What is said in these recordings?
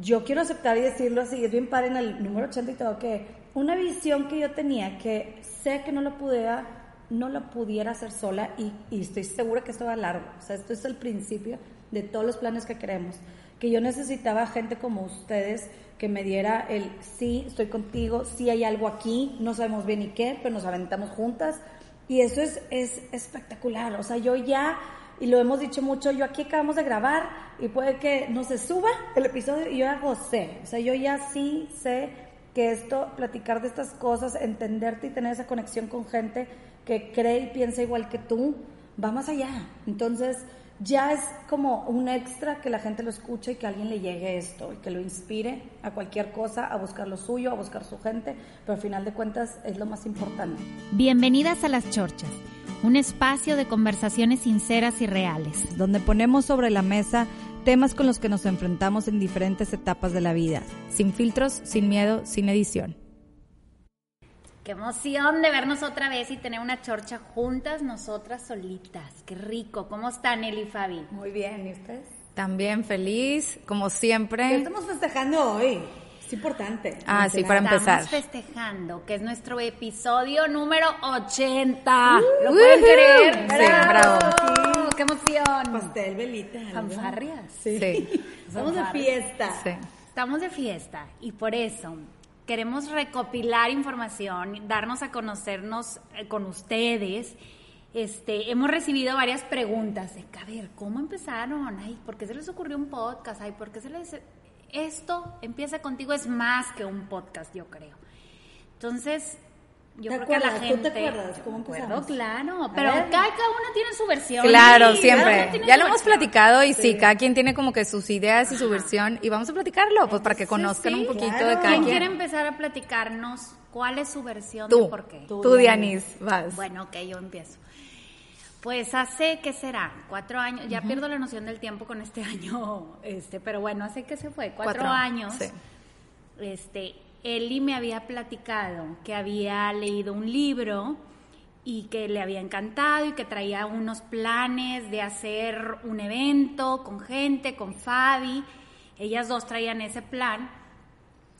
Yo quiero aceptar y decirlo así, es bien padre en el número 80 y todo, que una visión que yo tenía, que sé que no la pudiera, no la pudiera hacer sola y, y estoy segura que esto va largo. O sea, esto es el principio de todos los planes que queremos. Que yo necesitaba gente como ustedes que me diera el sí, estoy contigo, sí hay algo aquí, no sabemos bien ni qué, pero nos aventamos juntas. Y eso es, es espectacular. O sea, yo ya y lo hemos dicho mucho, yo aquí acabamos de grabar y puede que no se suba el episodio y yo ya gocé, o sea, yo ya sí sé que esto, platicar de estas cosas, entenderte y tener esa conexión con gente que cree y piensa igual que tú, va más allá. Entonces, ya es como un extra que la gente lo escuche y que alguien le llegue esto y que lo inspire a cualquier cosa, a buscar lo suyo, a buscar su gente, pero al final de cuentas es lo más importante. Bienvenidas a Las Chorchas un espacio de conversaciones sinceras y reales, donde ponemos sobre la mesa temas con los que nos enfrentamos en diferentes etapas de la vida, sin filtros, sin miedo, sin edición. Qué emoción de vernos otra vez y tener una chorcha juntas, nosotras solitas. Qué rico. ¿Cómo están, Eli y Fabi? Muy bien, ¿y ustedes? También feliz, como siempre. ¿Qué estamos festejando hoy? Importante. Ah, sí, para empezar. Estamos festejando, que es nuestro episodio número 80. ¿Lo pueden creer? Sí, bravo. ¡Qué emoción! Pastel, velita. ¿Fanfarrias? Sí. Estamos de fiesta. Sí. Estamos de fiesta y por eso queremos recopilar información, darnos a conocernos eh, con ustedes. Este, hemos recibido varias preguntas de, a ver, ¿cómo empezaron? Ay, ¿por qué se les ocurrió un podcast? Ay, ¿por qué se les esto empieza contigo es más que un podcast, yo creo. Entonces, yo creo que la gente. ¿Tú te acuerdas cómo empezamos? claro, pero cada, cada uno tiene su versión. Claro, siempre. Ya lo hemos platicado y sí. cada quien tiene como que sus ideas y su versión y vamos a platicarlo, pues para que conozcan un poquito de cada ¿Quién quien. quiere empezar a platicarnos cuál es su versión tú, de por qué? Tú, tú Dianis, vas. Bueno, ok, yo empiezo. Pues hace, ¿qué será? Cuatro años, ya pierdo la noción del tiempo con este año, este, pero bueno, hace que se fue, cuatro, años. Sí. Este, Eli me había platicado que había leído un libro y que le había encantado y que traía unos planes de hacer un evento con gente, con Fabi. Ellas dos traían ese plan.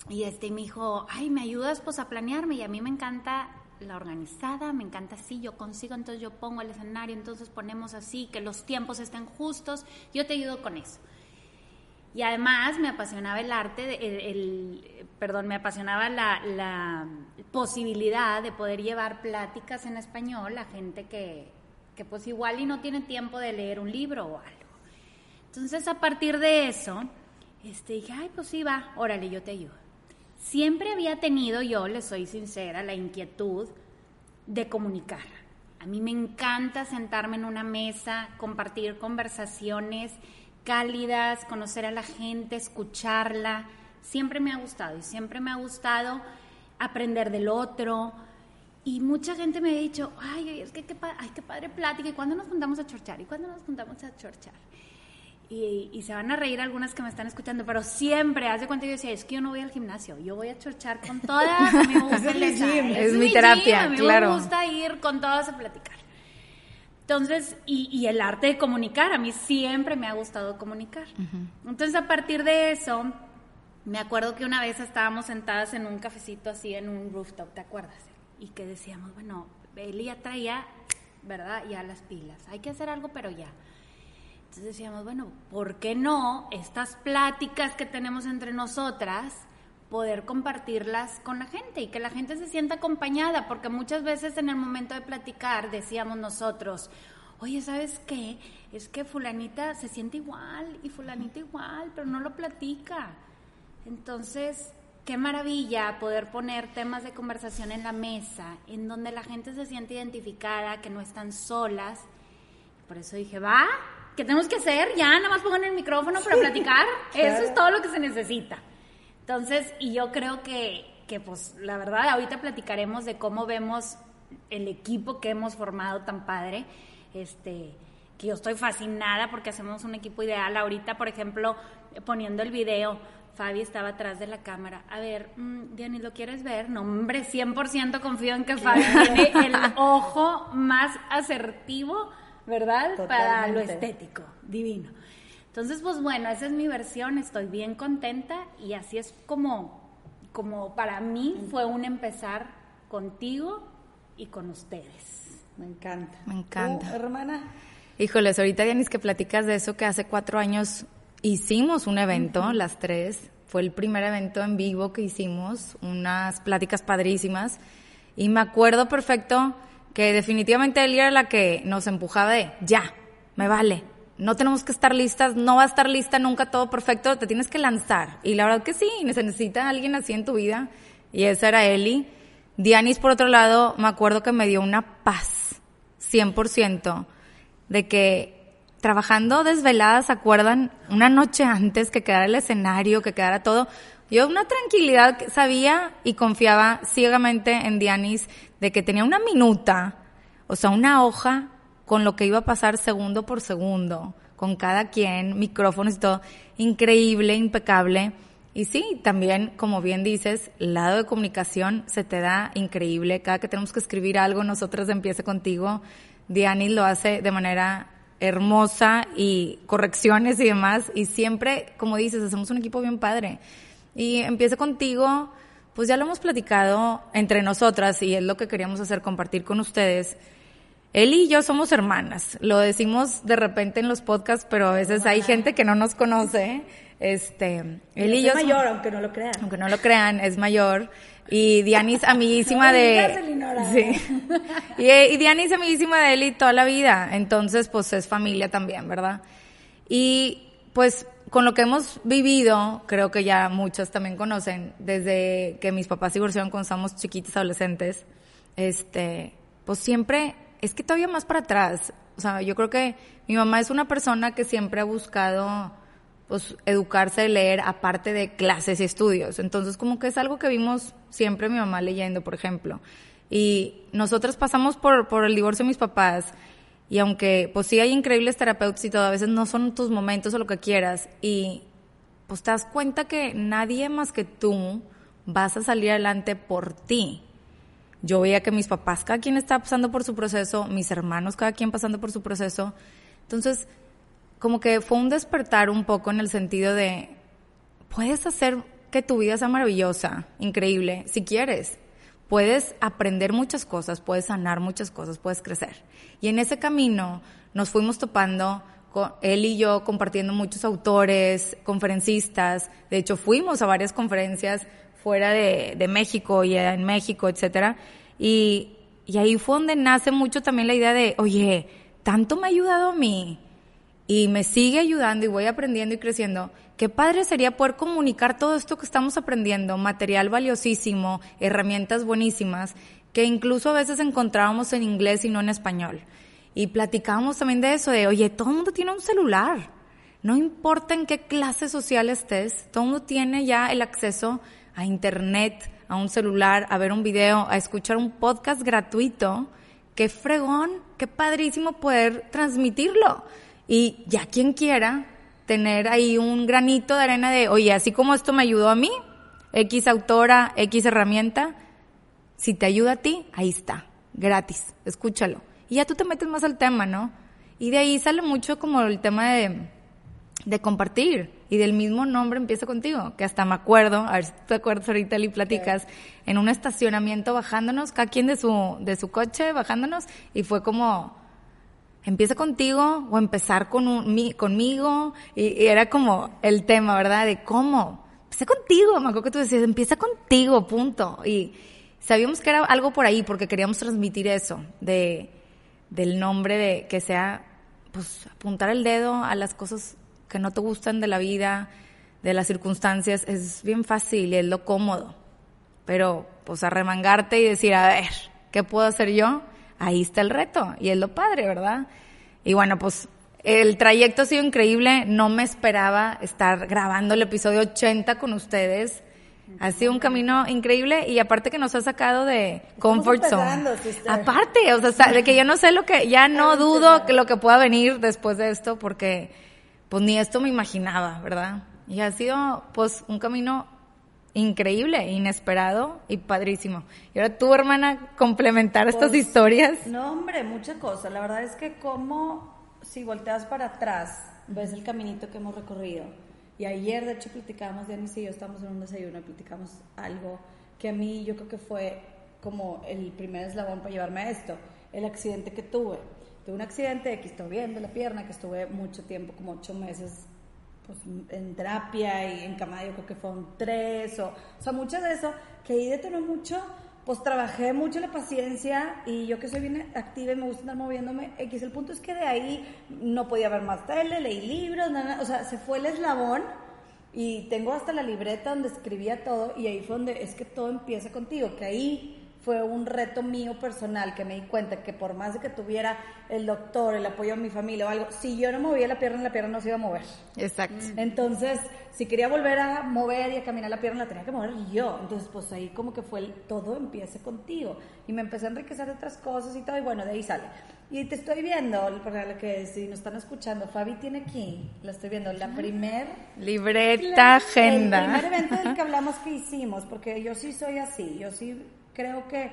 Y este me dijo, ay, ¿me ayudas pues a planearme? Y a mí me encanta la organizada, me encanta así, yo consigo, entonces yo pongo el escenario, entonces ponemos así, que los tiempos estén justos, yo te ayudo con eso. Y además me apasionaba el arte, el, perdón, me apasionaba la, posibilidad de poder llevar pláticas en español a gente que, que pues igual y no tiene tiempo de leer un libro o algo. Entonces a partir de eso, este, dije, ay, pues sí, va, órale, yo te ayudo. Siempre había tenido, yo le soy sincera, la inquietud de comunicar. A mí me encanta sentarme en una mesa, compartir conversaciones cálidas, conocer a la gente, escucharla. Siempre me ha gustado y siempre me ha gustado aprender del otro. Y mucha gente me ha dicho, ay, es que qué, ay, qué padre plática, ¿y cuándo nos juntamos a chorchar? ¿Y cuándo nos juntamos a chorchar? Y, se van a reír algunas que me están escuchando, pero siempre, hace cuenta yo decía, es que yo no voy al gimnasio, yo voy a chorchar con todas, a mí me gusta el es, es, mi terapia, a mí claro. me gusta ir con todas a platicar. Entonces, y, y, el arte de comunicar, a mí siempre me ha gustado comunicar. Entonces, a partir de eso, me acuerdo que una vez estábamos sentadas en un cafecito así, en un rooftop, ¿te acuerdas? Y que decíamos, bueno, Elia traía, ¿verdad? Ya las pilas, hay que hacer algo, pero ya. Entonces decíamos, bueno, ¿por qué no estas pláticas que tenemos entre nosotras, poder compartirlas con la gente y que la gente se sienta acompañada? Porque muchas veces en el momento de platicar decíamos nosotros, oye, ¿sabes qué? Es que fulanita se siente igual y fulanita igual, pero no lo platica. Entonces, qué maravilla poder poner temas de conversación en la mesa, en donde la gente se siente identificada, que no están solas. Por eso dije, va, ¿qué tenemos que hacer? Ya, nada más pongan el micrófono para platicar. Eso es todo lo que se necesita. Entonces, y yo creo que, que pues la verdad, ahorita platicaremos de cómo vemos el equipo que hemos formado tan padre, este, que yo estoy fascinada porque hacemos un equipo ideal. Ahorita, por ejemplo, poniendo el video, Fabi estaba atrás de la cámara. A ver, mmm, Diany, ¿lo quieres ver? No, hombre, 100% confío en que Fabi tiene el ojo más asertivo, ¿verdad? Para lo estético, divino. Entonces, pues bueno, esa es mi versión, estoy bien contenta y así es como, como para mí fue un empezar contigo y con ustedes. Me encanta. Me encanta. hermana? Híjoles, ahorita Dianis que platicas de eso, que hace cuatro años hicimos un evento, las tres. Fue el primer evento en vivo que hicimos, unas pláticas padrísimas. Y me acuerdo perfecto que definitivamente Eli era la que nos empujaba de, ya, me vale, no tenemos que estar listas, no va a estar lista nunca todo perfecto, te tienes que lanzar. Y la verdad que sí, se necesita alguien así en tu vida. Y esa era Eli. Dianis, por otro lado, me acuerdo que me dio una paz, 100%, de que trabajando desveladas, ¿se acuerdan? Una noche antes que quedara el escenario, que quedara todo. Yo una tranquilidad que sabía y confiaba ciegamente en Dianis de que tenía una minuta, o sea, una hoja con lo que iba a pasar segundo por segundo, con cada quien, micrófonos y todo, increíble, impecable. Y sí, también, como bien dices, el lado de comunicación se te da increíble. Cada que tenemos que escribir algo, nosotros empiece contigo. Dianis lo hace de manera hermosa y correcciones y demás. Y siempre, como dices, hacemos un equipo bien padre. Y empiece contigo, pues ya lo hemos platicado entre nosotras y es lo que queríamos hacer, compartir con ustedes. Él y yo somos hermanas. Lo decimos de repente en los podcasts, pero a veces hay gente que no nos conoce. Este, él y yo. Es mayor, aunque no lo crean. Aunque no lo crean, es mayor. Y Dianis, amiguísima de. Sí. Y, y Dianis, amiguísima de él y toda la vida. Entonces, pues es familia también, ¿verdad? Y pues con lo que hemos vivido, creo que ya muchos también conocen, desde que mis papás divorciaron cuando estábamos chiquitos adolescentes, este, pues siempre es que todavía más para atrás. O sea, yo creo que mi mamá es una persona que siempre ha buscado pues educarse, leer, aparte de clases y estudios. Entonces, como que es algo que vimos siempre mi mamá leyendo, por ejemplo. Y nosotros pasamos por, por el divorcio de mis papás. Y aunque, pues sí hay increíbles terapeutas y todo, a veces no son tus momentos o lo que quieras. Y pues te das cuenta que nadie más que tú vas a salir adelante por ti. Yo veía que mis papás, cada quien estaba pasando por su proceso, mis hermanos, cada quien pasando por su proceso. Entonces, como que fue un despertar un poco en el sentido de, puedes hacer que tu vida sea maravillosa, increíble, si quieres. Puedes aprender muchas cosas, puedes sanar muchas cosas, puedes crecer. Y en ese camino nos fuimos topando él y yo compartiendo muchos autores, conferencistas. De hecho, fuimos a varias conferencias fuera de, de México y en México, etcétera. Y, y ahí fue donde nace mucho también la idea de, oye, tanto me ha ayudado a mí y me sigue ayudando y voy aprendiendo y creciendo. Qué padre sería poder comunicar todo esto que estamos aprendiendo, material valiosísimo, herramientas buenísimas, que incluso a veces encontrábamos en inglés y no en español. Y platicábamos también de eso, de, oye, todo el mundo tiene un celular. No importa en qué clase social estés, todo el mundo tiene ya el acceso a internet, a un celular, a ver un video, a escuchar un podcast gratuito. Qué fregón, qué padrísimo poder transmitirlo. Y ya quien quiera tener ahí un granito de arena de, oye, así como esto me ayudó a mí, X autora, X herramienta, si te ayuda a ti, ahí está, gratis, escúchalo. Y ya tú te metes más al tema, ¿no? Y de ahí sale mucho como el tema de, de compartir y del mismo nombre empieza contigo, que hasta me acuerdo, a ver si te acuerdas ahorita y platicas, en un estacionamiento bajándonos, cada quien de su, de su coche bajándonos, y fue como, empieza contigo o empezar con un, conmigo, y, era como el tema, ¿verdad? De cómo, empecé contigo, me acuerdo que tú decías, empieza contigo, punto. Y sabíamos que era algo por ahí porque queríamos transmitir eso, de, del nombre de que sea, pues apuntar el dedo a las cosas que no te gustan de la vida, de las circunstancias, es bien fácil y es lo cómodo. Pero pues arremangarte y decir, a ver, ¿qué puedo hacer yo? Ahí está el reto y es lo padre, ¿verdad? Y bueno, pues el trayecto ha sido increíble, no me esperaba estar grabando el episodio 80 con ustedes. Ha sido un camino increíble y aparte que nos ha sacado de comfort zone. Aparte, o sea, de que yo no sé lo que, ya no dudo que lo que pueda venir después de esto porque pues ni esto me imaginaba, ¿verdad? Y ha sido pues un camino increíble, inesperado y padrísimo. Y ahora tú, hermana, complementar estas pues, historias. No, hombre, mucha cosa. La verdad es que como si volteas para atrás, ves el caminito que hemos recorrido. Y ayer, de hecho, platicábamos, Denis y yo estábamos en un desayuno y platicamos algo que a mí yo creo que fue como el primer eslabón para llevarme a esto, el accidente que tuve. Tuve un accidente que estuve bien de la pierna, que estuve mucho tiempo, como ocho meses pues, en terapia y en cama, yo creo que fueron tres, o, o sea, mucho de eso, que ahí detonó mucho, pues trabajé mucho la paciencia y yo que soy bien activa y me gusta andar moviéndome, X, el punto es que de ahí no podía ver más tele, leí libros, nada, o sea, se fue el eslabón y tengo hasta la libreta donde escribía todo y ahí fue donde es que todo empieza contigo, que ahí fue un reto mío personal que me di cuenta que por más de que tuviera el doctor, el apoyo de mi familia o algo, si yo no movía la pierna, la pierna no se iba a mover. Exacto. Entonces, si quería volver a mover y a caminar la pierna, la tenía que mover yo. Entonces, pues ahí como que fue el todo empiece contigo. Y me empecé a enriquecer de otras cosas y todo, y bueno, de ahí sale. Y te estoy viendo, para lo que si nos están escuchando, Fabi tiene aquí, la estoy viendo, la primer... Libreta, agenda. El primer evento del que hablamos que hicimos, porque yo sí soy así, yo sí creo que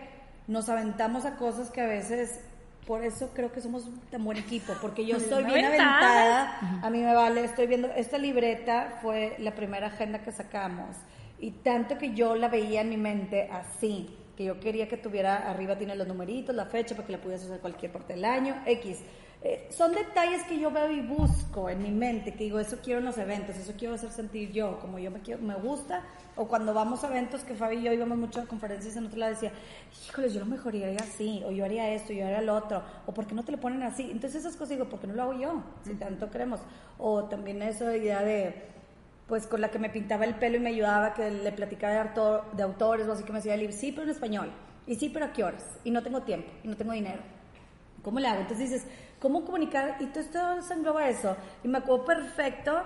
nos aventamos a cosas que a veces por eso creo que somos tan buen equipo, porque yo estoy bien aventada, a mí me vale, estoy viendo, esta libreta fue la primera agenda que sacamos, y tanto que yo la veía en mi mente así, que yo quería que tuviera, arriba tiene los numeritos, la fecha, para que la pudieras usar cualquier parte del año, X. Eh, son detalles que yo veo y busco en mi mente, que digo, eso quiero en los eventos, eso quiero hacer sentir yo, como yo me, quiero, me gusta, o cuando vamos a eventos, que Fabi y yo íbamos mucho a conferencias, en otro lado decía, híjole, yo lo mejoraría así, o yo haría esto, yo haría lo otro, o ¿por qué no te lo ponen así? Entonces esas cosas digo, ¿por qué no lo hago yo? Si tanto queremos. O también esa idea de, pues con la que me pintaba el pelo y me ayudaba, que le platicaba de, de autores, o así que me decía, sí, pero en español, y sí, pero a qué horas, y no tengo tiempo, y no tengo dinero. ¿Cómo le hago? Entonces dices, ¿Cómo comunicar? Y todo esto se engloba eso. Y me acuerdo perfecto,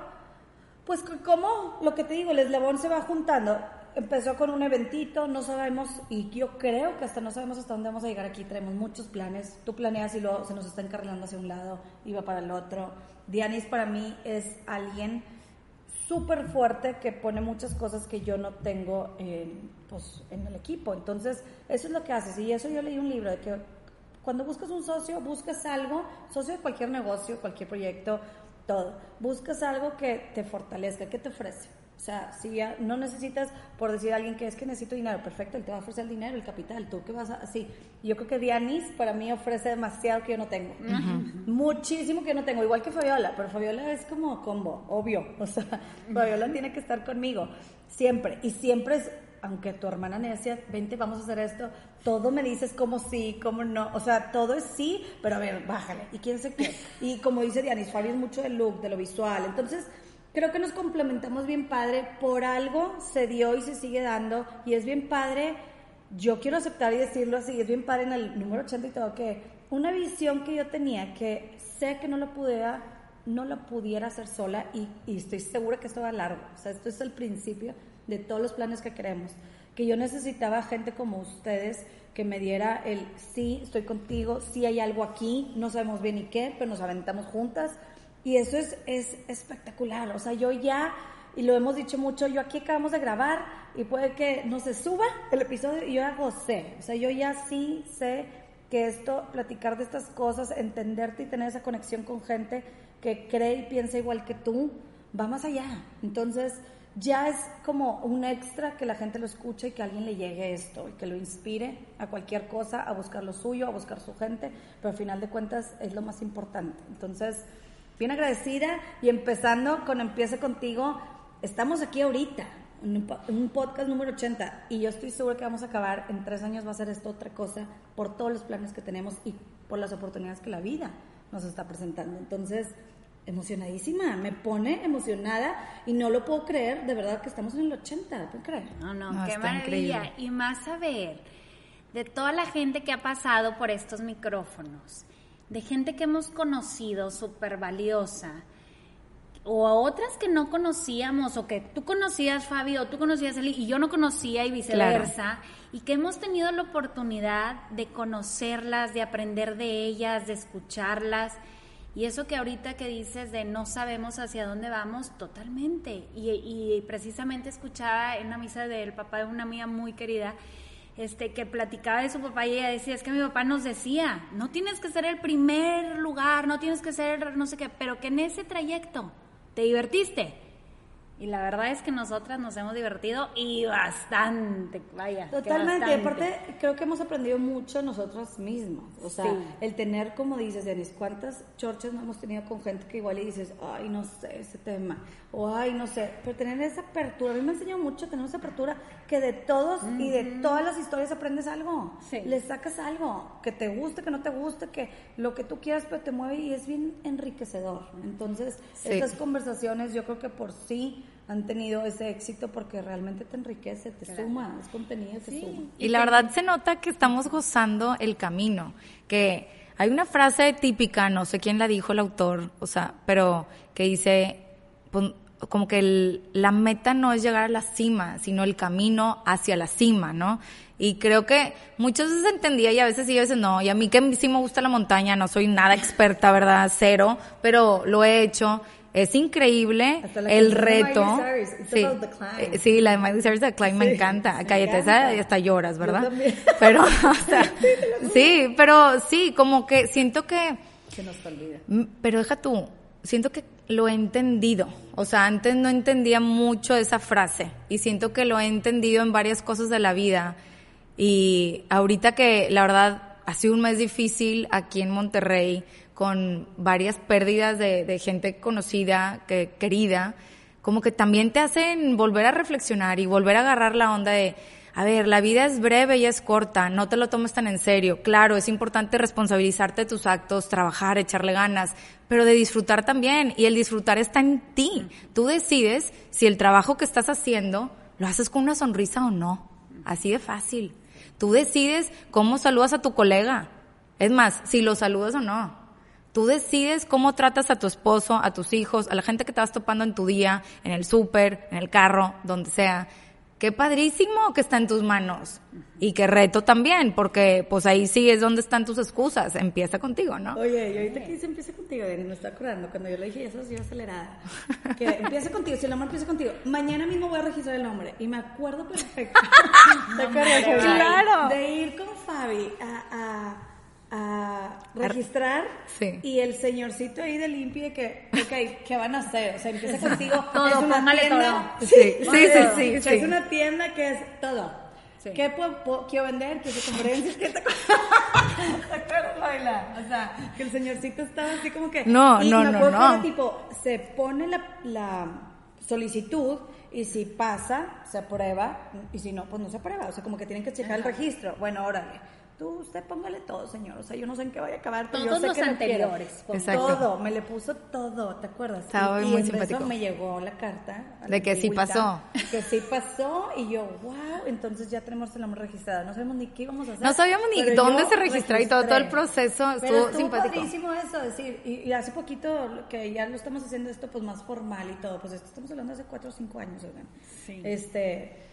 pues como lo que te digo, el eslabón se va juntando. Empezó con un eventito, no sabemos, y yo creo que hasta no sabemos hasta dónde vamos a llegar aquí. Tenemos muchos planes. Tú planeas y luego se nos está encarrilando hacia un lado va para el otro. Dianis para mí es alguien súper fuerte que pone muchas cosas que yo no tengo en, pues, en el equipo. Entonces, eso es lo que haces. Y eso yo leí un libro de que cuando buscas un socio, buscas algo, socio de cualquier negocio, cualquier proyecto, todo. Buscas algo que te fortalezca, que te ofrece. O sea, si ya no necesitas, por decir a alguien que es que necesito dinero, perfecto, él te va a ofrecer el dinero, el capital, tú qué vas a, así. Yo creo que Dianis para mí ofrece demasiado que yo no tengo. Muchísimo que yo no tengo, igual que Fabiola, pero Fabiola es como combo, obvio. O sea, Fabiola tiene que estar conmigo, siempre. Y siempre es aunque tu hermana necia, vente, vamos a hacer esto, todo me dices como sí, como no, o sea, todo es sí, pero a ver, bájale, y quién se qué. Y como dice Dianis, Fabi es mucho del look, de lo visual, entonces creo que nos complementamos bien padre, por algo se dio y se sigue dando, y es bien padre, yo quiero aceptar y decirlo así, es bien padre en el número 80 y todo, que una visión que yo tenía, que sé que no lo pudiera, no lo pudiera hacer sola, y, y estoy segura que esto va largo, o sea, esto es el principio, de todos los planes que queremos. Que yo necesitaba gente como ustedes que me diera el sí, estoy contigo, sí hay algo aquí, no sabemos bien ni qué, pero nos aventamos juntas. Y eso es, es espectacular. O sea, yo ya, y lo hemos dicho mucho, yo aquí acabamos de grabar y puede que no se suba el episodio y yo hago sé. O sea, yo ya sí sé que esto, platicar de estas cosas, entenderte y tener esa conexión con gente que cree y piensa igual que tú, va más allá. Entonces, ya es como un extra que la gente lo escuche y que alguien le llegue esto y que lo inspire a cualquier cosa, a buscar lo suyo, a buscar su gente, pero al final de cuentas es lo más importante. Entonces, bien agradecida y empezando con Empiece contigo, estamos aquí ahorita, un podcast número 80 y yo estoy segura que vamos a acabar, en tres años va a ser esto otra cosa por todos los planes que tenemos y por las oportunidades que la vida nos está presentando. Entonces, emocionadísima, me pone emocionada y no lo puedo creer, de verdad que estamos en el 80, ¿puedo creer? No, no, qué maravilla. Y más saber de toda la gente que ha pasado por estos micrófonos, de gente que hemos conocido súper valiosa, o a otras que no conocíamos, o que tú conocías, Fabio, o tú conocías Eli, y yo no conocía, y viceversa, y que hemos tenido la oportunidad de conocerlas, de aprender de ellas, de escucharlas. Y eso que ahorita que dices de no sabemos hacia dónde vamos, totalmente. Y, y precisamente escuchaba en una misa del papá de una amiga muy querida, este, que platicaba de su papá y ella decía, es que mi papá nos decía, no tienes que ser el primer lugar, no tienes que ser no sé qué, pero que en ese trayecto te divertiste. Y la verdad es que nosotras nos hemos divertido y bastante, vaya. Totalmente, y aparte creo que hemos aprendido mucho nosotras mismas. O sea, el tener, como dices, Denis, ¿cuántas chorchas no hemos tenido con gente que igual y dices, ay, no sé ese tema? O ay, no sé. Pero tener esa apertura, a mí me ha enseñado mucho tener esa apertura que de todos y de todas las historias aprendes algo. Le sacas algo, que te guste, que no te guste, que lo que tú quieras, pero te mueve y es bien enriquecedor. Entonces, estas conversaciones yo creo que por sí han tenido ese éxito porque realmente te enriquece, te suma, es contenido, te suma. Y la verdad se nota que estamos gozando el camino, que hay una frase típica, no sé quién la dijo el autor, o sea, pero que dice, como que la meta no es llegar a la cima, sino el camino hacia la cima, ¿no? Y creo que muchas veces entendía y a veces sí, a veces no. Y a mí que sí me gusta la montaña, no soy nada experta, ¿verdad? Cero, pero lo he hecho es increíble el reto. Sí, eh, sí, la de Miley Cyrus, The Climb, me encanta. Cállate, esa hasta lloras, ¿verdad? Pero, o sea, sí, pero sí, como que siento que... Se nos olvida. Pero deja tú, siento que lo he entendido. O sea, antes no entendía mucho esa frase y siento que lo he entendido en varias cosas de la vida. Y ahorita que la verdad ha sido un mes difícil aquí en Monterrey, con varias pérdidas de, gente conocida, que, querida, como que también te hacen volver a reflexionar y volver a agarrar la onda de, a ver, la vida es breve y es corta, no te lo tomes tan en serio. Claro, es importante responsabilizarte de tus actos, trabajar, echarle ganas, pero de disfrutar también. Y el disfrutar está en ti. Tú decides si el trabajo que estás haciendo lo haces con una sonrisa o no. Así de fácil. Tú decides cómo saludas a tu colega. Es más, si lo saludas o no. Tú decides cómo tratas a tu esposo, a tus hijos, a la gente que te vas topando en tu día, en el súper, en el carro, donde sea. Qué padrísimo que está en tus manos. Y qué reto también, porque pues ahí sí es donde están tus excusas. Empieza contigo, ¿no? Oye, y ahorita que dice empieza contigo, me está acordando, cuando yo le dije eso, así acelerada. Que empieza contigo, si el amor empieza contigo. Mañana mismo voy a registrar el nombre. Y me acuerdo perfecto. ¿Te acuerdas? Claro. De ir con Fabi a registrar y el señorcito ahí de limpia que, ok, ¿qué van a hacer? O sea, empieza contigo. todo, es una tienda. Sí, sí, sí, sí, Es una tienda que es todo. ¿Qué puedo, quiero vender? ¿Qué conferencias? ¿Qué te, ¿Te acuerdas, Laila? O sea, que el señorcito estaba así como que... No, no, no, no. tipo, se pone la, la solicitud y si pasa, se aprueba y si no, pues no se aprueba. O sea, como que tienen que checar el registro. Bueno, órale usted póngale todo, señor. O sea, yo no sé en qué vaya a acabar, pero Todos yo sé los que anteriores. Todo, me le puso todo, ¿te acuerdas? Estaba y, muy y simpático. Eso me llegó la carta. De que sí pasó. Que sí pasó y yo, wow, entonces ya tenemos el nombre registrado. No sabemos ni qué íbamos a hacer. No sabíamos ni dónde se registró y todo, todo el proceso pero estuvo simpático. padrísimo eso, decir, y, hace poquito que ya lo estamos haciendo esto pues más formal y todo, pues esto estamos hablando hace cuatro o cinco años, oigan. Sí. Este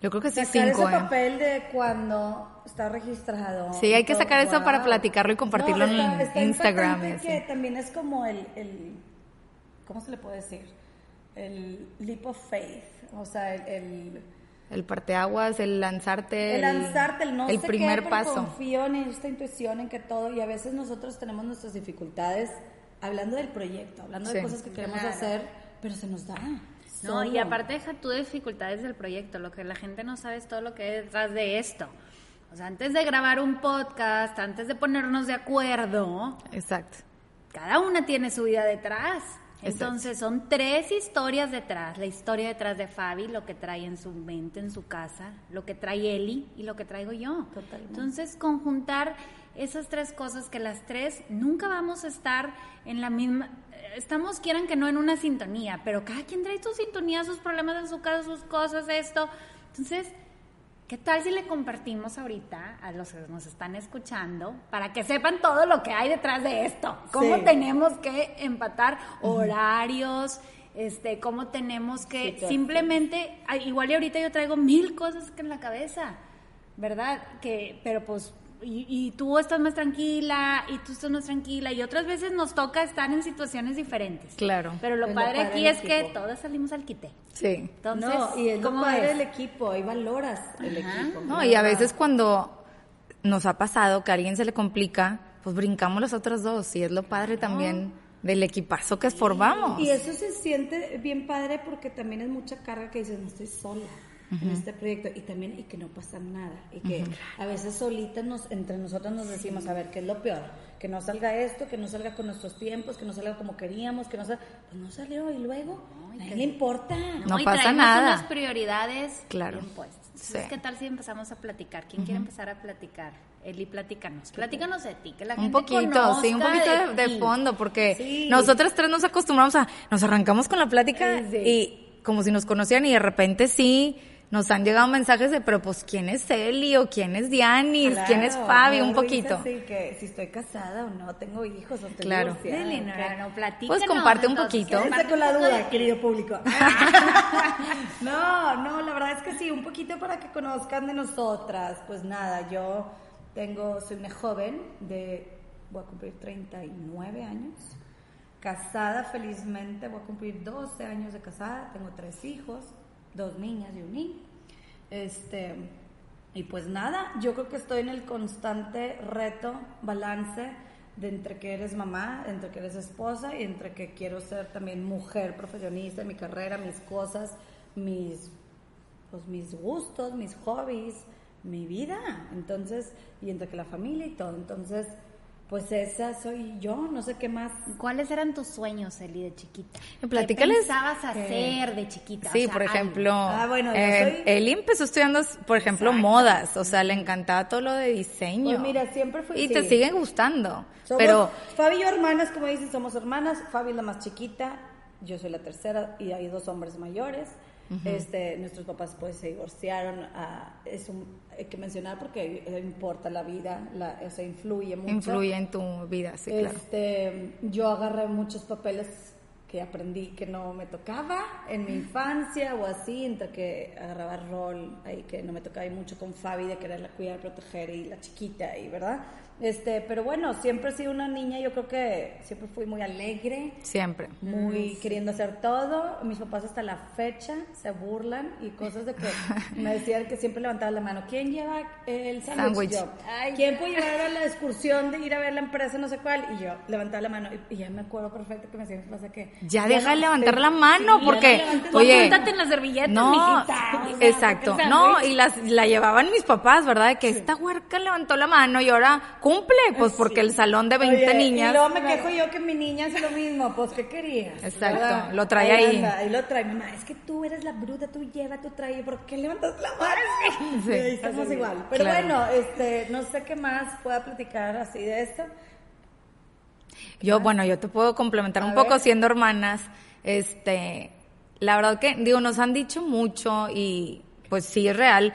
yo creo que sí, sacar cinco. ese ¿eh? papel de cuando está registrado. Sí, hay que sacar eso para platicarlo y compartirlo en Instagram. que también es como el, el, ¿cómo se le puede decir? El leap of faith, o sea, el... el, parteaguas, el lanzarte. El, lanzarte, el no el sé primer qué, paso. confío en esta intuición, en que todo, y a veces nosotros tenemos nuestras dificultades hablando del proyecto, hablando de cosas que queremos hacer, pero se nos da. No, y aparte deja tu dificultades del proyecto, lo que la gente no sabe es todo lo que hay detrás de esto. O sea, antes de grabar un podcast, antes de ponernos de acuerdo. Exacto. Cada una tiene su vida detrás. Entonces son tres historias detrás. La historia detrás de Fabi, lo que trae en su mente, en su casa, lo que trae Eli y lo que traigo yo. Totalmente. Entonces conjuntar esas tres cosas que las tres nunca vamos a estar en la misma estamos, quieran que no, en una sintonía, pero cada quien trae su sintonía, sus problemas en su casa, sus cosas, esto. Entonces, ¿Qué tal si le compartimos ahorita a los que nos están escuchando para que sepan todo lo que hay detrás de esto? ¿Cómo tenemos que empatar horarios? Este, cómo tenemos que simplemente, igual y ahorita yo traigo mil cosas que en la cabeza, ¿verdad? Que, pero pues y, tú estás más tranquila y tú estás más tranquila y otras veces nos toca estar en situaciones diferentes. Claro. Pero lo padre, aquí es que todas salimos al quite. Sí. Entonces, no, y es como padre el equipo, ahí valoras el equipo. No, y a veces cuando nos ha pasado que a alguien se le complica, pues brincamos los otros dos y es lo padre también del equipazo que formamos. Y eso se siente bien padre porque también es mucha carga que dices, no estoy sola en este proyecto y también y que no pasa nada y que a veces solitas nos entre nosotros nos decimos a ver qué es lo peor que no salga esto que no salga con nuestros tiempos que no salga como queríamos que no salga pues no salió y luego a nadie le importa. No, pasa nada. unas prioridades claro. Entonces, ¿qué tal si empezamos a platicar? ¿Quién quiere empezar a platicar? Eli, platícanos. Platícanos de ti, que la gente Un poquito, sí, un poquito de, fondo, porque nosotras tres nos acostumbramos a, nos arrancamos con la plática y como si nos conocieran y de repente sí, nos han llegado mensajes de, pero pues, ¿quién es Eli o quién es Dianis? ¿Quién es Fabi? Un poquito. Sí, que si estoy casada o no, tengo hijos o estoy claro. Pues comparte un poquito. con la duda, querido público. no, no, la verdad es que sí, un poquito para que conozcan de nosotras. Pues nada, yo tengo, soy una joven de, voy a cumplir 39 años. Casada felizmente, voy a cumplir 12 años de casada, tengo tres hijos dos niñas y un niño. Este, y pues nada, yo creo que estoy en el constante reto, balance de entre que eres mamá, entre que eres esposa y entre que quiero ser también mujer profesionista mi carrera, mis cosas, mis, pues mis gustos, mis hobbies, mi vida. Entonces, y entre que la familia y todo. Entonces, pues esa soy yo, no sé qué más. ¿Cuáles eran tus sueños, Eli, de chiquita? Platícales. ¿Qué pensabas hacer de chiquita? Sí, por ejemplo, ah, bueno, eh, Eli empezó estudiando, por ejemplo, modas, o sea, le encantaba todo lo de diseño. Pues mira, siempre fue Y te siguen gustando, pero... Fabi y yo hermanas, como dicen, somos hermanas, Fabi es la más chiquita, yo soy la tercera y hay dos hombres mayores este, nuestros papás pues se divorciaron. Ah, es un, hay que mencionar porque importa la vida, la, o sea, influye mucho. Influye en tu vida, sí, este, Yo agarré muchos papeles que aprendí que no me tocaba en mi infancia o así, entre que agarraba rol ahí que no me tocaba y mucho con Fabi de quererla cuidar, proteger y la chiquita y verdad. Este, pero bueno, siempre he sido una niña, yo creo que siempre fui muy alegre. Siempre. Muy queriendo hacer todo. Mis papás hasta la fecha se burlan y cosas de que me decían que siempre levantaba la mano. ¿Quién lleva el sándwich? ¿Quién puede llevar a la excursión de ir a ver la empresa no sé cuál? Y yo levantaba la mano. Y, ya me acuerdo perfecto que me decían, pasa que... Ya deja de levantar la mano porque... Oye, en las servilletas, no, exacto. No, y las, la llevaban mis papás, ¿verdad? que esta huerca levantó la mano y ahora cumple, pues porque el salón de 20 niñas. Y luego me quejo yo que mi niña hace lo mismo, pues ¿qué querías? Exacto, lo trae ahí. Ahí, lo trae, mamá, es que tú eres la bruta, tú lleva, tú trae, ¿por qué levantas la mano? Sí, estamos igual. Pero bueno, este, no sé qué más pueda platicar así de esto. Yo, bueno, yo te puedo complementar un poco siendo hermanas, este, la verdad que, digo, nos han dicho mucho y pues sí es real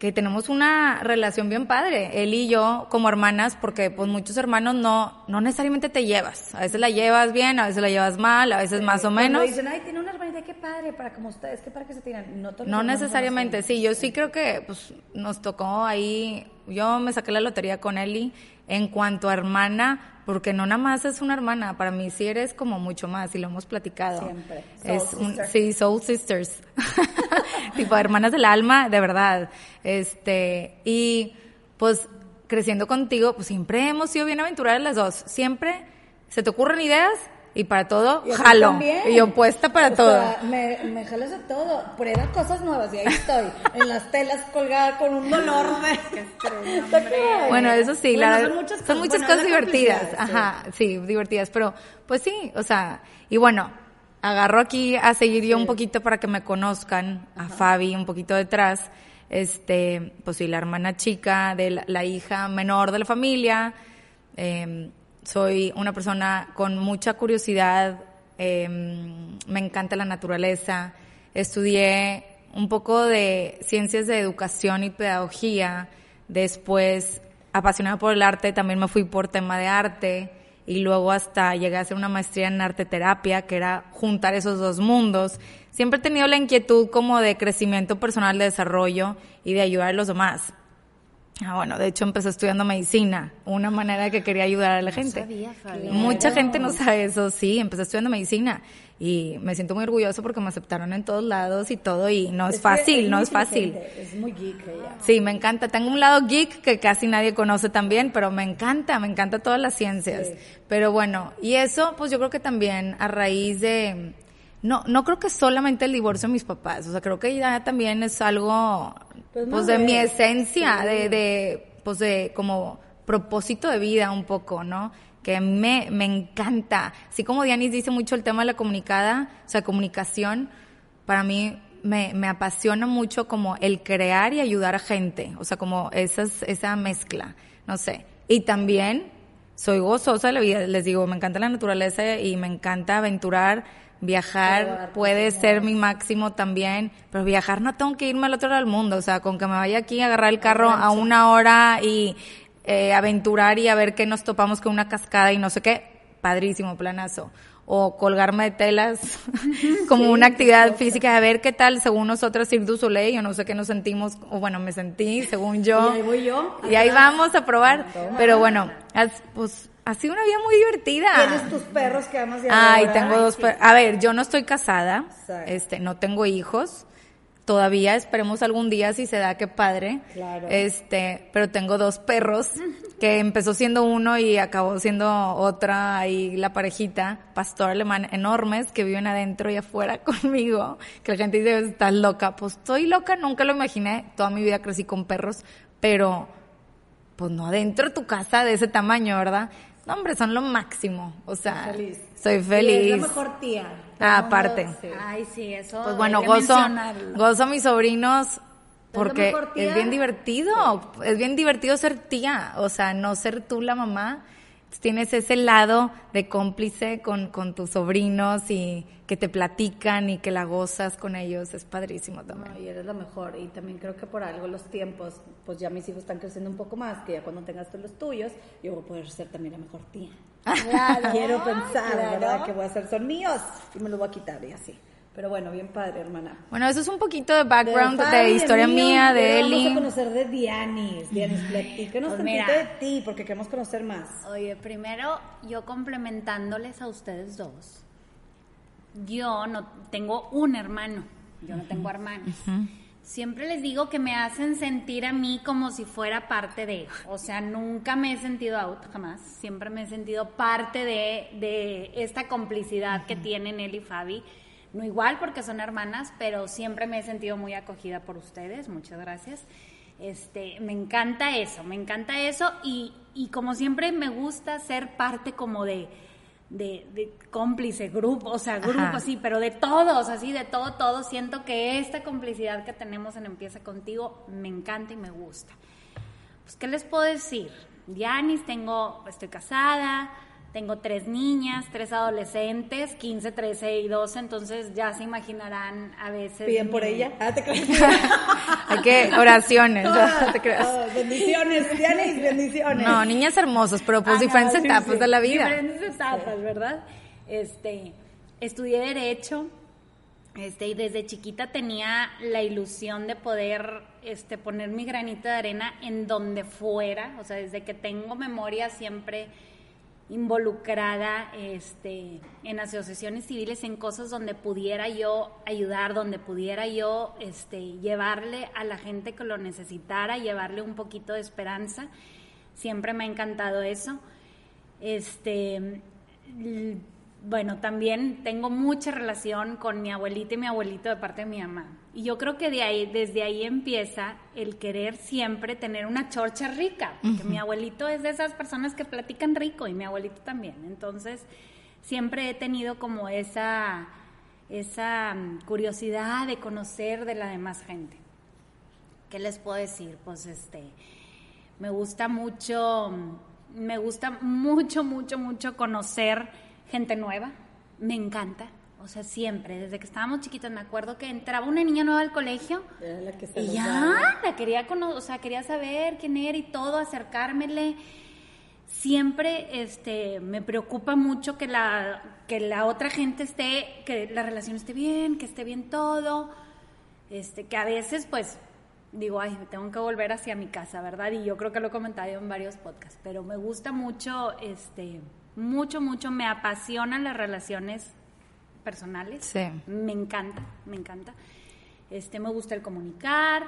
que tenemos una relación bien padre, él y yo como hermanas, porque pues muchos hermanos no, no necesariamente te llevas, a veces la llevas bien, a veces la llevas mal, a veces más o menos. dicen, ay, tiene una hermanita, qué padre, para como ustedes, qué padre que se tiran. No, no necesariamente, sí, yo sí creo que pues nos tocó ahí, yo me saqué la lotería con Eli en cuanto a hermana, porque no nada más es una hermana, para mí sí eres como mucho más y lo hemos platicado. Siempre. es un, sí, soul sisters. tipo hermanas del alma, de verdad. Este, y pues creciendo contigo, pues siempre hemos sido bien aventuradas las dos. Siempre se te ocurren ideas y para todo, jalo. Y opuesta para todo. me, me jalas a todo. Prueba cosas nuevas y ahí estoy. en las telas colgada con un dolor de. bueno, eso sí, son muchas, son muchas cosas divertidas. Ajá, sí, divertidas. Pero, pues sí, o sea, y bueno, agarro aquí a seguir yo un poquito para que me conozcan, a Fabi un poquito detrás. Este, pues sí, la hermana chica de la, la hija menor de la familia. Eh, soy una persona con mucha curiosidad, em, me encanta la naturaleza. Estudié un poco de ciencias de educación y pedagogía, después apasionada por el arte, también me fui por tema de arte y luego hasta llegué a hacer una maestría en arte terapia, que era juntar esos dos mundos. Siempre he tenido la inquietud como de crecimiento personal, de desarrollo y de ayudar a los demás. Ah, bueno, de hecho empecé estudiando medicina, una manera que quería ayudar a la gente. Mucha gente no sabe eso, sí, empecé estudiando medicina y me siento muy orgulloso porque me aceptaron en todos lados y todo y no es, fácil, no es fácil. Es muy geek ella. Sí, me encanta. Tengo un lado geek que casi nadie conoce también, pero me encanta, me encanta todas las ciencias. Pero bueno, y eso pues yo creo que también a raíz de no, no creo que solamente el divorcio de mis papás, o sea, creo que ya también es algo, pues, pues de mi esencia, de, de, pues de como propósito de vida un poco, ¿no? Que me, me encanta. Así como Dianis dice mucho el tema de la comunicada, o sea, comunicación, para mí me, me apasiona mucho como el crear y ayudar a gente, o sea, como esas, esa mezcla, no sé. Y también soy gozosa de la vida, les digo, me encanta la naturaleza y me encanta aventurar Viajar puede ser mi máximo también, pero viajar no tengo que irme al otro lado del mundo, o sea, con que me vaya aquí a agarrar el carro a una hora y eh, aventurar y a ver qué nos topamos con una cascada y no sé qué, padrísimo, planazo. O colgarme de telas como una actividad física, a ver qué tal, según nosotros, ir du Soleil, yo no sé qué nos sentimos, o bueno, me sentí, según yo. y ahí voy yo. Y ahí vamos a probar. Pero bueno, pues ha sido una vida muy divertida. Tienes tus perros que amas de Ay, tengo dos perros. A ver, yo no estoy casada, este, no tengo hijos. Todavía esperemos algún día si se da qué padre. Claro. Este, pero tengo dos perros que empezó siendo uno y acabó siendo otra y la parejita, pastor alemán enormes que viven adentro y afuera conmigo. Que la gente dice, estás loca. Pues estoy loca, nunca lo imaginé. Toda mi vida crecí con perros, pero pues no adentro de tu casa de ese tamaño, ¿verdad? No, hombre, son lo máximo. O sea, soy feliz. es la mejor tía. Ah, aparte. Ay, sí, eso. Pues bueno, gozo, gozo a mis sobrinos porque es bien divertido. Es bien divertido ser tía. O sea, no ser tú la mamá tienes ese lado de cómplice con, con, tus sobrinos y que te platican y que la gozas con ellos, es padrísimo también. y eres la mejor, y también creo que por algo los tiempos, pues ya mis hijos están creciendo un poco más, que ya cuando tengas tú los tuyos, yo voy a poder ser también la mejor tía. Quiero pensar, ¿verdad? Que voy a ser son míos y me los voy a quitar y así. Pero bueno, bien padre, hermana. Bueno, eso es un poquito de background de, historia mía, de Eli. Vamos a conocer de Dianis. Dianis, platícanos pues de ti, porque queremos conocer más. Oye, primero, yo complementándoles a ustedes dos. Yo no tengo un hermano, yo no tengo hermanos. Siempre les digo que me hacen sentir a mí como si fuera parte de, o sea, nunca me he sentido out, jamás. Siempre me he sentido parte de, de esta complicidad que tienen él y Fabi no igual porque son hermanas, pero siempre me he sentido muy acogida por ustedes, muchas gracias. Este, me encanta eso, me encanta eso y, y como siempre me gusta ser parte como de, de, cómplice, grupo, o sea, grupo así, pero de todos, así, de todo, todo. Siento que esta complicidad que tenemos en Empieza Contigo me encanta y me gusta. Pues, ¿qué les puedo decir? Yanis, tengo, estoy casada, tengo tres niñas, tres adolescentes, 15, 13 y 12, entonces ya se imaginarán a veces. Piden por ella. Ah, te crees. Hay que oraciones. te creas. bendiciones, Dianis, bendiciones. No, niñas hermosas, pero pues diferentes etapas de la vida. Diferentes etapas, ¿verdad? Este, estudié derecho. Este, y desde chiquita tenía la ilusión de poder este, poner mi granito de arena en donde fuera, o sea, desde que tengo memoria siempre involucrada este, en asociaciones civiles, en cosas donde pudiera yo ayudar, donde pudiera yo este, llevarle a la gente que lo necesitara, llevarle un poquito de esperanza. Siempre me ha encantado eso. Este, bueno, también tengo mucha relación con mi abuelita y mi abuelito de parte de mi mamá. Y yo creo que de ahí, desde ahí empieza el querer siempre tener una chorcha rica, porque mi abuelito es de esas personas que platican rico y mi abuelito también. Entonces, siempre he tenido como esa, esa mm, curiosidad de conocer de la demás gente. ¿Qué les puedo decir? Pues este, me gusta mucho, me gusta mucho, mucho, mucho conocer gente nueva. Me encanta. O sea, siempre, desde que estábamos chiquitas, me acuerdo que entraba una niña nueva al colegio y ya, la quería conocer, o sea, quería saber quién era y todo, acercármele. Siempre este, me preocupa mucho que la, que la otra gente esté, que la relación esté bien, que esté bien todo. Este, que a veces, pues, digo, ay, tengo que volver hacia mi casa, ¿verdad? Y yo creo que lo he comentado en varios podcasts, pero me gusta mucho, este, mucho, mucho, me apasionan las relaciones personales. Sí. Me encanta, me encanta. Este, me gusta el comunicar.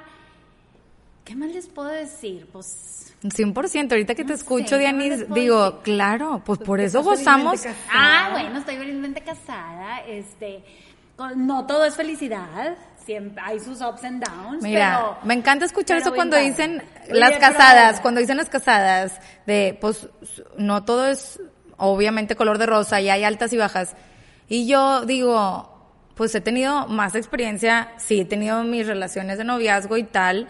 ¿Qué más les puedo decir? Pues 100%, ahorita que te escucho, Dianis, digo, claro, pues por eso gozamos. Ah, bueno, estoy felizmente casada, este, no todo es felicidad, siempre hay sus ups and downs. Mira, me encanta escuchar eso cuando dicen las casadas, cuando dicen las casadas, de, pues, no todo es obviamente color de rosa y hay altas y bajas. Y yo digo, pues he tenido más experiencia, sí, he tenido mis relaciones de noviazgo y tal,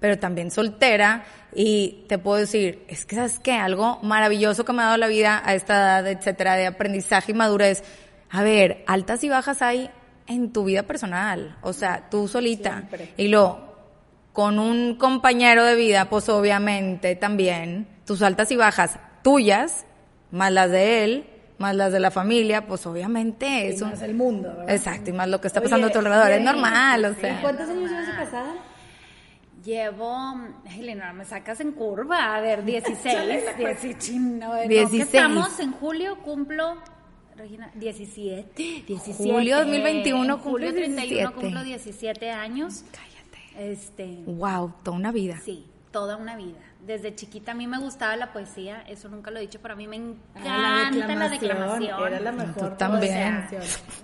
pero también soltera y te puedo decir, es que sabes que algo maravilloso que me ha dado la vida a esta edad, etcétera, de aprendizaje y madurez. A ver, altas y bajas hay en tu vida personal, o sea, tú solita. Y luego, con un compañero de vida, pues obviamente también, tus altas y bajas tuyas, más las de él, más las de la familia, pues obviamente es más el mundo, ¿verdad? Exacto, y más lo que está pasando a tu alrededor, es normal, o sea. ¿Cuántos años llevas casada? Llevo, ay, me sacas en curva, a ver, 16, 16, no, 16. estamos en julio, cumplo, Regina, 17, 17. Julio 2021 julio 31 cumplo 17 años. Cállate. Este. Wow, toda una vida. Sí, toda una vida desde chiquita a mí me gustaba la poesía, eso nunca lo he dicho, pero a mí me encanta la declamación. Era la mejor. Tú también.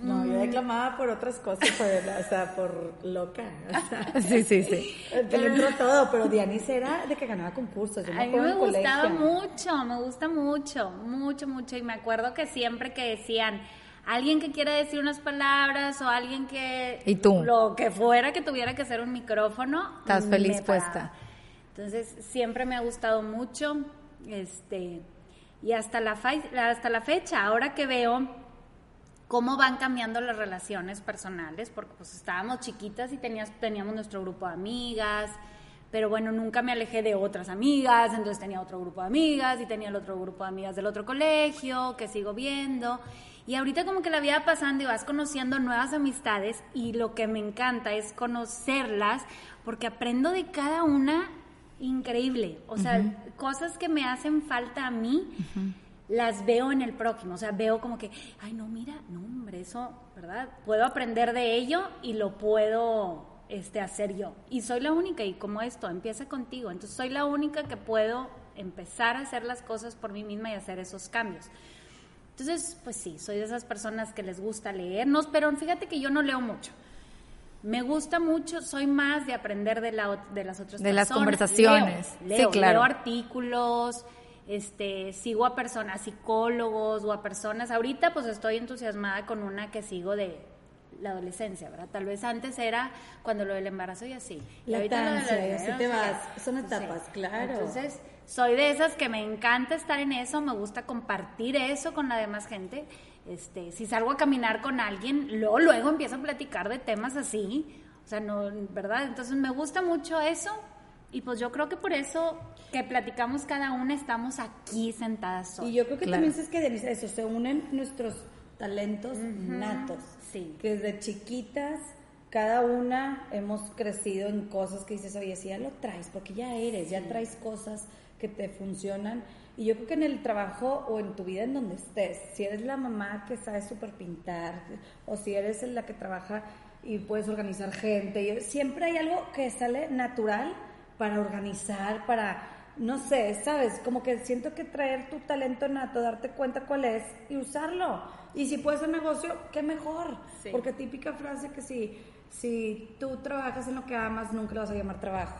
no, yo declamaba por otras cosas, por, o sea, por loca. sí, sí, sí. Te entró todo, pero Dianis era de que ganaba concursos. a mí me gustaba mucho, me gusta mucho, mucho, mucho. Y me acuerdo que siempre que decían alguien que quiera decir unas palabras o alguien que... ¿Y tú? Lo que fuera que tuviera que ser un micrófono. Estás feliz puesta. Entonces, siempre me ha gustado mucho, este, y hasta la, hasta la fecha, ahora que veo cómo van cambiando las relaciones personales, porque pues estábamos chiquitas y tenías, teníamos nuestro grupo de amigas, pero bueno, nunca me alejé de otras amigas, entonces tenía otro grupo de amigas y tenía el otro grupo de amigas del otro colegio que sigo viendo. Y ahorita como que la vida pasando y vas conociendo nuevas amistades y lo que me encanta es conocerlas porque aprendo de cada una increíble. O sea, cosas que me hacen falta a mí, las veo en el próximo. O sea, veo como que, ay, no, mira, no, hombre, eso, ¿verdad? Puedo aprender de ello y lo puedo este, hacer yo. Y soy la única, y como esto empieza contigo, entonces soy la única que puedo empezar a hacer las cosas por mí misma y hacer esos cambios. Entonces, pues sí, soy de esas personas que les gusta leernos, pero fíjate que yo no leo mucho. Me gusta mucho, soy más de aprender de, la, de las otras de las conversaciones. Leo, sí, claro. leo artículos, este, sigo a personas, psicólogos o a personas. Ahorita pues estoy entusiasmada con una que sigo de la adolescencia, ¿verdad? Tal vez antes era cuando lo del embarazo y así. Y ahorita lo de así te vas. Son etapas, claro. Entonces, soy de esas que me encanta estar en eso, me gusta compartir eso con la demás gente este, si salgo a caminar con alguien, luego, luego empiezo a platicar de temas así, o sea, no, ¿verdad? Entonces me gusta mucho eso y pues yo creo que por eso que platicamos cada una estamos aquí sentadas hoy. Y yo creo que también es que eso, se unen nuestros talentos natos, sí. que desde chiquitas cada una hemos crecido en cosas que dices, oye, si ya lo traes, porque ya eres, ya traes cosas que te funcionan y yo creo que en el trabajo o en tu vida en donde estés, si eres la mamá que sabe súper pintar, o si eres la que trabaja y puedes organizar gente, siempre hay algo que sale natural para organizar, para, no sé, ¿sabes? Como que siento que traer tu talento nato, darte cuenta cuál es y usarlo. Y si puedes hacer negocio, qué mejor. Porque típica frase que si, si tú trabajas en lo que amas, nunca lo vas a llamar trabajo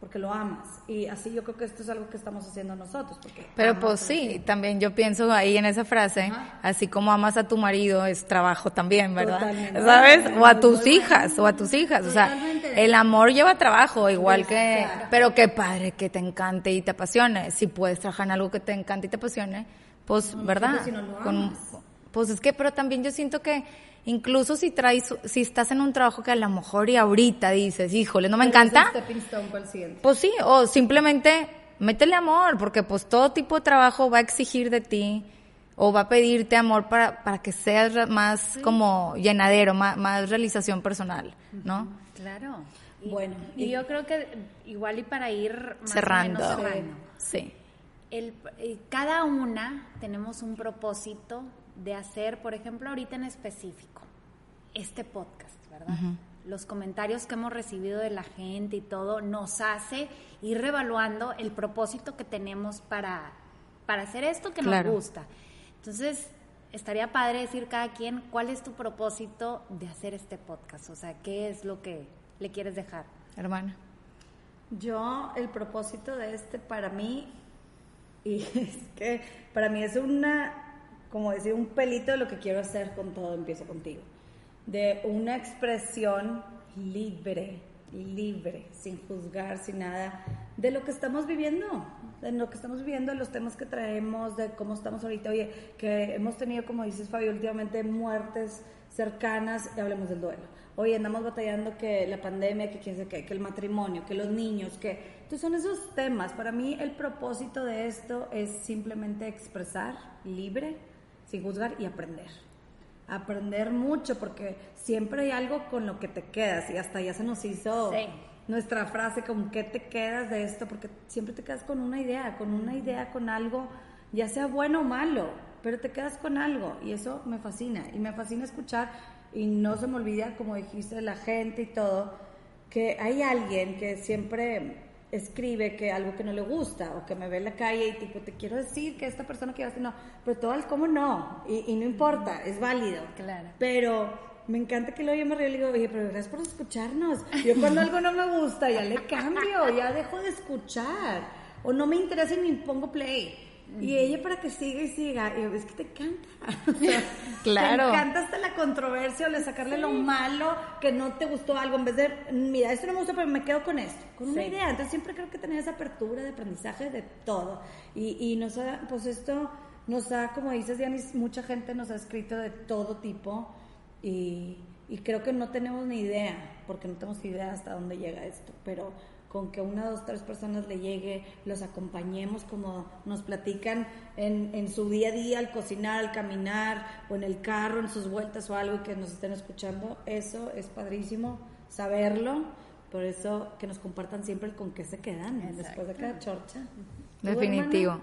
porque lo amas. Y así yo creo que esto es algo que estamos haciendo nosotros. Porque Pero pues sí, también yo pienso ahí en esa frase, así como amas a tu marido, es trabajo también, ¿verdad? ¿Sabes? O a tus hijas, o a tus hijas. O sea, el amor lleva trabajo, igual que... Pero qué padre que te encante y te apasione. Si puedes trabajar en algo que te encante y te apasione, pues, ¿verdad? Si no lo Con, pues es que, pero también yo siento que Incluso si traes, si estás en un trabajo que a lo mejor y ahorita dices, híjole, no me encanta. Pues sí, o simplemente métele amor, porque pues todo tipo de trabajo va a exigir de ti o va a pedirte amor para, para que seas más como llenadero, más, más, realización personal, ¿no? Claro. bueno, y, yo creo que igual y para ir cerrando, sí. El, eh, cada una tenemos un propósito de hacer, por ejemplo, ahorita en específico, este podcast, ¿verdad? Los comentarios que hemos recibido de la gente y todo nos hace ir revaluando el propósito que tenemos para, para hacer esto que nos gusta. Entonces, estaría padre decir cada quien cuál es tu propósito de hacer este podcast, o sea, qué es lo que le quieres dejar. Hermana. Yo, el propósito de este para mí, y es que para mí es una, como decir, un pelito de lo que quiero hacer con todo, empiezo contigo, de una expresión libre, libre, sin juzgar, sin nada, de lo que estamos viviendo, de lo que estamos viviendo, de los temas que traemos, de cómo estamos ahorita. Oye, que hemos tenido, como dices Fabio, últimamente muertes cercanas y hablemos del duelo. Oye, andamos batallando que la pandemia, que quién qué, que el matrimonio, que los niños, que... Entonces son esos temas. Para mí el propósito de esto es simplemente expresar libre, sin juzgar y aprender aprender mucho porque siempre hay algo con lo que te quedas y hasta ya se nos hizo nuestra frase con qué te quedas de esto porque siempre te quedas con una idea, con una idea, con algo, ya sea bueno o malo, pero te quedas con algo y eso me fascina y me fascina escuchar y no se me olvida como dijiste la gente y todo que hay alguien que siempre escribe que algo que no le gusta o que me ve en la calle y tipo, te quiero decir que esta persona que hace, no, pero todo el cómo no, y, no importa, es válido. Claro. Pero me encanta que lo me río y le digo, oye, pero gracias por escucharnos. Yo cuando algo no me gusta, ya le cambio, ya dejo de escuchar, o no me interesa y ni pongo play. Y ella para que siga y siga, y yo, es que te encanta. claro. Te encanta hasta la controversia o le sacarle lo malo que no te gustó algo, en vez de, mira, esto no me gusta, pero me quedo con esto, con una idea. Entonces siempre creo que tener esa apertura de aprendizaje de todo. Y, y nos ha, pues esto nos ha, como dices, Dianis, mucha gente nos ha escrito de todo tipo y, y creo que no tenemos ni idea, porque no tenemos idea hasta dónde llega esto, pero con que una, dos, tres personas le llegue, los acompañemos como nos platican en, en, su día a día, al cocinar, al caminar, o en el carro, en sus vueltas o algo que nos estén escuchando, eso es padrísimo saberlo. Por eso que nos compartan siempre el con qué se quedan después de cada chorcha. Definitivo.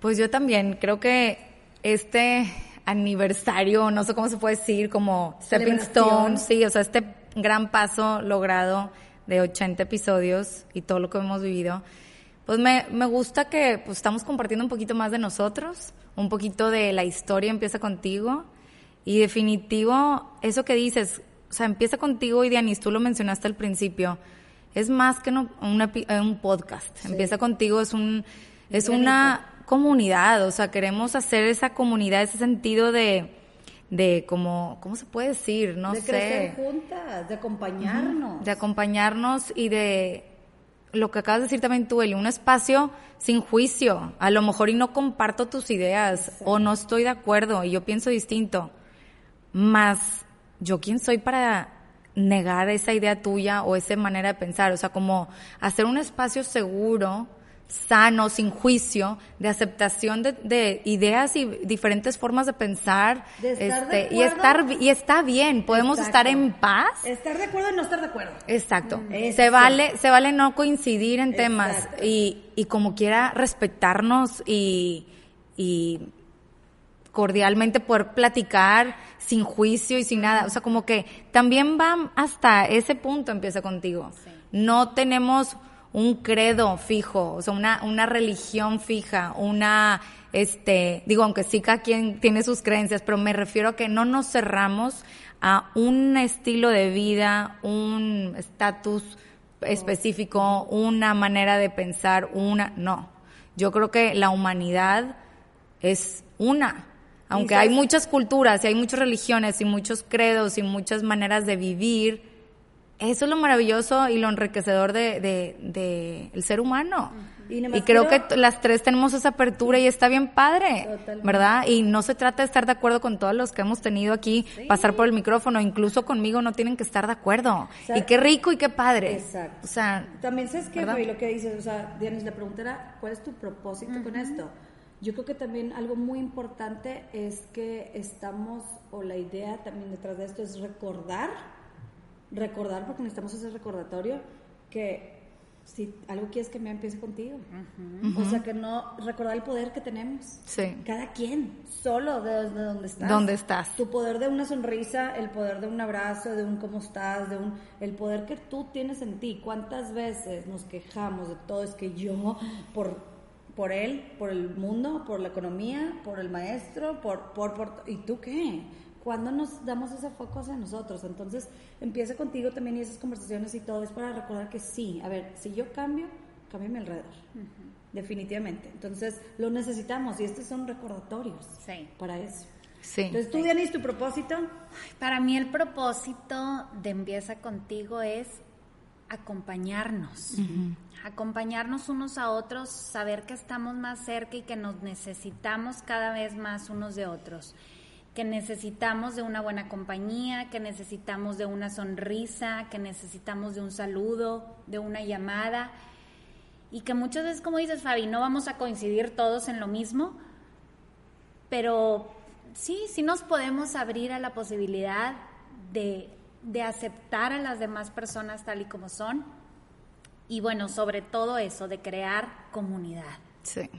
Pues yo también creo que este aniversario, no sé cómo se puede decir, como stepping stone, sí, o sea, este gran paso logrado de 80 episodios y todo lo que hemos vivido, pues me, me gusta que pues, estamos compartiendo un poquito más de nosotros, un poquito de la historia empieza contigo y definitivo, eso que dices, o sea, empieza contigo y Dianis, tú lo mencionaste al principio, es más que no, un podcast, empieza contigo, es un, es una comunidad, o sea, queremos hacer esa comunidad, ese sentido de, de como, ¿cómo se puede decir? No de sé. crecer juntas, de acompañarnos. De acompañarnos y de lo que acabas de decir también tú, Eli, un espacio sin juicio. A lo mejor y no comparto tus ideas o no estoy de acuerdo y yo pienso distinto. Más, ¿yo quién soy para negar esa idea tuya o esa manera de pensar? O sea, como hacer un espacio seguro sano, sin juicio, de aceptación de, ideas y diferentes formas de pensar. este, y estar y está bien, podemos estar en paz. Estar de acuerdo y no estar de acuerdo. Exacto. Mm. Se vale, se vale no coincidir en temas y, y como quiera respetarnos y, y cordialmente poder platicar sin juicio y sin nada. O sea, como que también va hasta ese punto empieza contigo. No tenemos un credo fijo, o sea, una, una religión fija, una, este, digo, aunque sí cada quien tiene sus creencias, pero me refiero a que no nos cerramos a un estilo de vida, un estatus específico, una manera de pensar, una, no. Yo creo que la humanidad es una. Aunque hay muchas culturas y hay muchas religiones y muchos credos y muchas maneras de vivir, eso es lo maravilloso y lo enriquecedor de, de, el ser humano. Y, creo que las tres tenemos esa apertura y está bien padre, ¿verdad? Y no se trata de estar de acuerdo con todos los que hemos tenido aquí, pasar por el micrófono, incluso conmigo no tienen que estar de acuerdo. y qué rico y qué padre. Exacto. O sea, también sabes que lo que dices, o sea, Dianis, la pregunta era, ¿cuál es tu propósito con esto? Yo creo que también algo muy importante es que estamos, o la idea también detrás de esto es recordar, recordar, porque necesitamos ese recordatorio, que si algo quieres que me empiece contigo. O sea, que no recordar el poder que tenemos. Sí. Cada quien, solo de, donde estás. ¿Dónde estás? Tu poder de una sonrisa, el poder de un abrazo, de un cómo estás, de un el poder que tú tienes en ti. ¿Cuántas veces nos quejamos de todo es que yo por por él, por el mundo, por la economía, por el maestro, por, por, por ¿y tú qué? ¿Cuándo nos damos ese foco hacia nosotros? Entonces, empieza contigo también y esas conversaciones y todo es para recordar que sí, a ver, si yo cambio, cambio mi alrededor. Definitivamente. Entonces, lo necesitamos y estos son recordatorios para eso. Sí. Entonces, ¿tú, sí. tu propósito? Para mí el propósito de Empieza contigo es acompañarnos acompañarnos unos a otros, saber que estamos más cerca y que nos necesitamos cada vez más unos de otros, que necesitamos de una buena compañía, que necesitamos de una sonrisa, que necesitamos de un saludo, de una llamada, y que muchas veces, como dices Fabi, no vamos a coincidir todos en lo mismo, pero sí, sí nos podemos abrir a la posibilidad de, de aceptar a las demás personas tal y como son. Y bueno, sobre todo eso, de crear comunidad,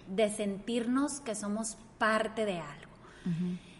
de sentirnos que somos parte de algo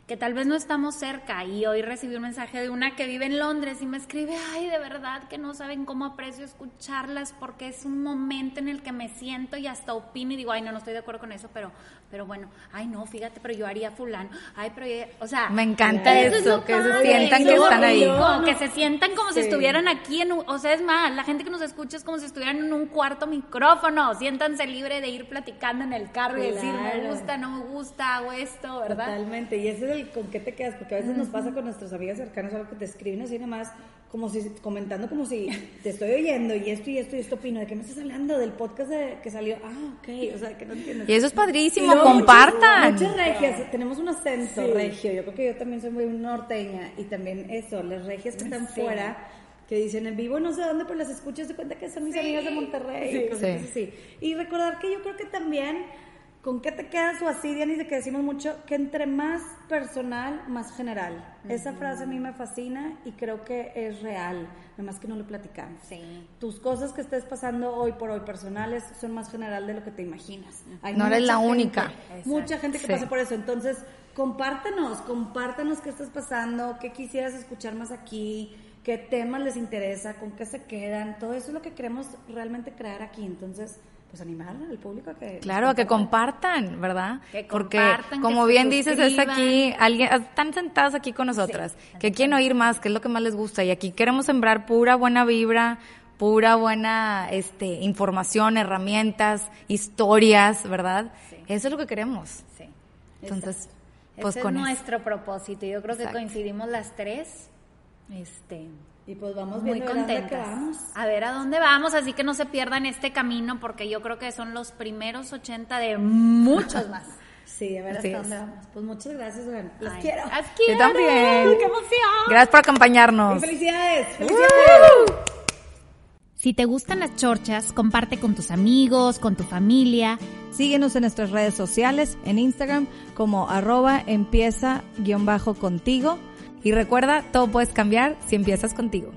que tal vez no estamos cerca. Y hoy recibí un mensaje de una que vive en Londres y me escribe, ay, de verdad que no saben cómo aprecio escucharlas porque es un momento en el que me siento y hasta opino y digo, ay, no, no estoy de acuerdo con eso, pero, pero bueno, ay, no, fíjate, pero yo haría fulano, ay, pero, o sea... Me encanta eso, que se sientan que están ahí. que se sientan como si estuvieran aquí, en o sea, es más, la gente que nos escucha es como si estuvieran en un cuarto micrófono, siéntanse libre de ir platicando en el carro y decir, me gusta, no me gusta, hago esto, ¿verdad? Totalmente, y ese es el con qué te quedas, porque a veces nos pasa con nuestras amigas cercanas algo que te escriben así nomás, como si, comentando como si te estoy oyendo y esto y esto y esto opino, ¿de qué me estás hablando? Del podcast que salió, ah, ok, o sea, que no entiendes. Y eso es padrísimo, compartan. Muchas, regias, tenemos un acento regio, yo creo que yo también soy muy norteña y también eso, las regias que están fuera que dicen en vivo no sé dónde, pero las escuchas de cuenta que son mis amigas de Monterrey. Sí, Y recordar que yo creo que también ¿Con qué te quedas o así, Dianis, de que decimos mucho que entre más personal, más general? Esa frase a mí me fascina y creo que es real, más que no lo platicamos. Sí. Tus cosas que estés pasando hoy por hoy personales son más general de lo que te imaginas. no eres la única. Mucha gente que pasa por eso. Entonces, compártenos, compártenos qué estás pasando, qué quisieras escuchar más aquí, qué temas les interesa, con qué se quedan. Todo eso es lo que queremos realmente crear aquí. Entonces, pues animar al público a que claro a que compartan verdad porque como bien dices es aquí alguien están sentados aquí con nosotras que quieren oír más qué es lo que más les gusta y aquí queremos sembrar pura buena vibra pura buena este información herramientas historias verdad eso es lo que queremos. Sí. Entonces pues Ese con es nuestro propósito yo creo que coincidimos las tres este y pues vamos muy contentas. A ver a dónde vamos, así que no se pierdan este camino porque yo creo que son los primeros 80 de muchos más. Sí, a ver hasta dónde vamos. Pues muchas gracias, Las quiero. Las quiero. Yo también. ¡Qué emoción! Gracias por acompañarnos. felicidades. ¡Felicidades! Si te gustan las chorchas, comparte con tus amigos, con tu familia. Síguenos en nuestras redes sociales, en Instagram como arroba empieza-contigo y recuerda, todo puedes cambiar si empiezas contigo.